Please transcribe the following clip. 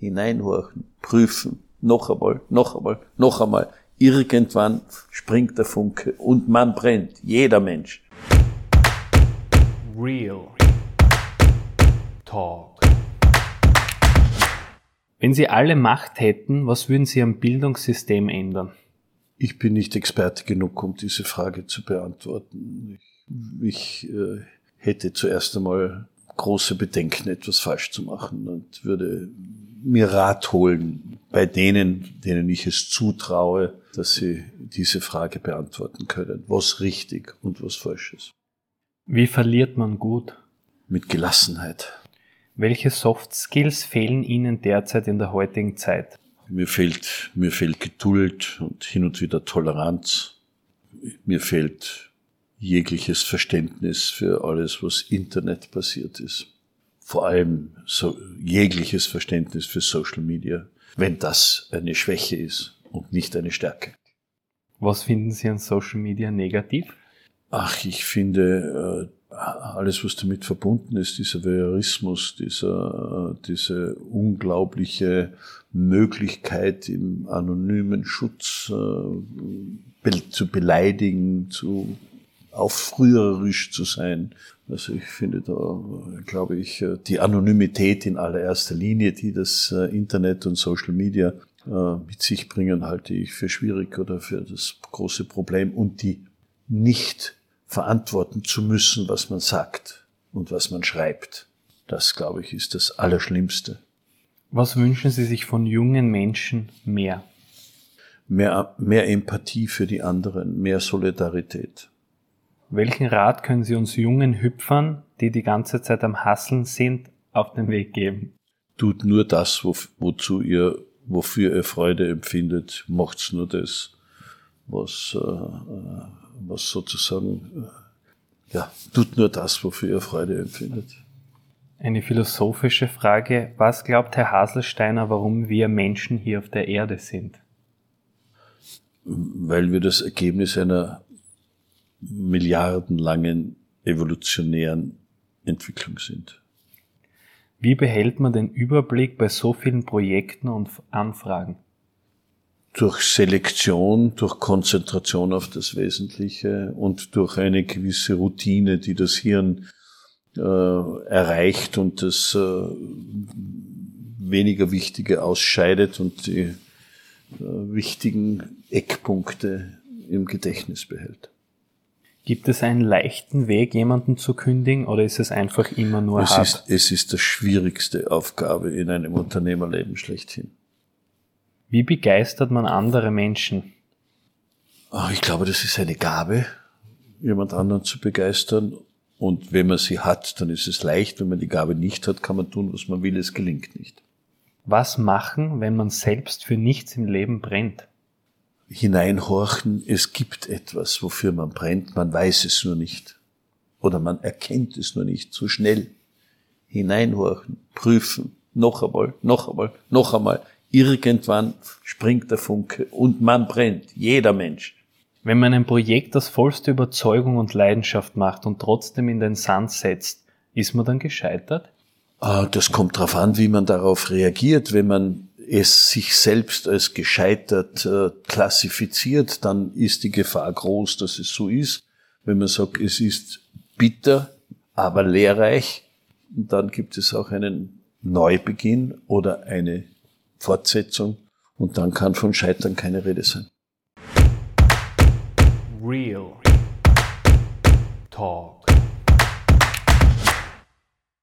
hineinhorchen, prüfen, noch einmal, noch einmal, noch einmal. Irgendwann springt der Funke und man brennt, jeder Mensch. Real Talk. Wenn Sie alle Macht hätten, was würden Sie am Bildungssystem ändern? Ich bin nicht Experte genug, um diese Frage zu beantworten. Ich, ich äh, hätte zuerst einmal große Bedenken, etwas falsch zu machen und würde mir Rat holen bei denen, denen ich es zutraue, dass sie diese Frage beantworten können. Was richtig und was falsch ist. Wie verliert man gut? Mit Gelassenheit. Welche Soft Skills fehlen Ihnen derzeit in der heutigen Zeit? Mir fehlt, mir fehlt Geduld und hin und wieder Toleranz. Mir fehlt jegliches Verständnis für alles, was Internet passiert ist. Vor allem so jegliches Verständnis für Social Media, wenn das eine Schwäche ist und nicht eine Stärke. Was finden Sie an Social Media negativ? Ach, ich finde äh, alles, was damit verbunden ist, dieser Voyeurismus, dieser, diese unglaubliche Möglichkeit im anonymen Schutz äh, zu beleidigen, zu aufrührerisch zu sein. Also ich finde da, glaube ich, die Anonymität in allererster Linie, die das äh, Internet und Social Media äh, mit sich bringen, halte ich für schwierig oder für das große Problem und die nicht verantworten zu müssen, was man sagt und was man schreibt. Das, glaube ich, ist das Allerschlimmste. Was wünschen Sie sich von jungen Menschen mehr? Mehr, mehr Empathie für die anderen, mehr Solidarität. Welchen Rat können Sie uns jungen Hüpfern, die die ganze Zeit am Hasseln sind, auf den Weg geben? Tut nur das, wo, wozu ihr, wofür ihr Freude empfindet, macht's nur das, was, äh, was sozusagen, äh, ja, tut nur das, wofür ihr Freude empfindet. Eine philosophische Frage. Was glaubt Herr Haselsteiner, warum wir Menschen hier auf der Erde sind? Weil wir das Ergebnis einer milliardenlangen evolutionären Entwicklung sind. Wie behält man den Überblick bei so vielen Projekten und Anfragen? Durch Selektion, durch Konzentration auf das Wesentliche und durch eine gewisse Routine, die das Hirn äh, erreicht und das äh, weniger Wichtige ausscheidet und die äh, wichtigen Eckpunkte im Gedächtnis behält. Gibt es einen leichten Weg, jemanden zu kündigen, oder ist es einfach immer nur es hart? Ist, es ist die schwierigste Aufgabe in einem Unternehmerleben schlechthin. Wie begeistert man andere Menschen? Ah, ich glaube, das ist eine Gabe, jemand anderen zu begeistern. Und wenn man sie hat, dann ist es leicht. Wenn man die Gabe nicht hat, kann man tun, was man will. Es gelingt nicht. Was machen, wenn man selbst für nichts im Leben brennt? Hineinhorchen, es gibt etwas, wofür man brennt, man weiß es nur nicht. Oder man erkennt es nur nicht so schnell. Hineinhorchen, prüfen, noch einmal, noch einmal, noch einmal. Irgendwann springt der Funke und man brennt, jeder Mensch. Wenn man ein Projekt aus vollster Überzeugung und Leidenschaft macht und trotzdem in den Sand setzt, ist man dann gescheitert? Ah, das kommt darauf an, wie man darauf reagiert. Wenn man es sich selbst als gescheitert äh, klassifiziert, dann ist die Gefahr groß, dass es so ist. Wenn man sagt, es ist bitter, aber lehrreich, dann gibt es auch einen Neubeginn oder eine Fortsetzung und dann kann von Scheitern keine Rede sein. Real Talk.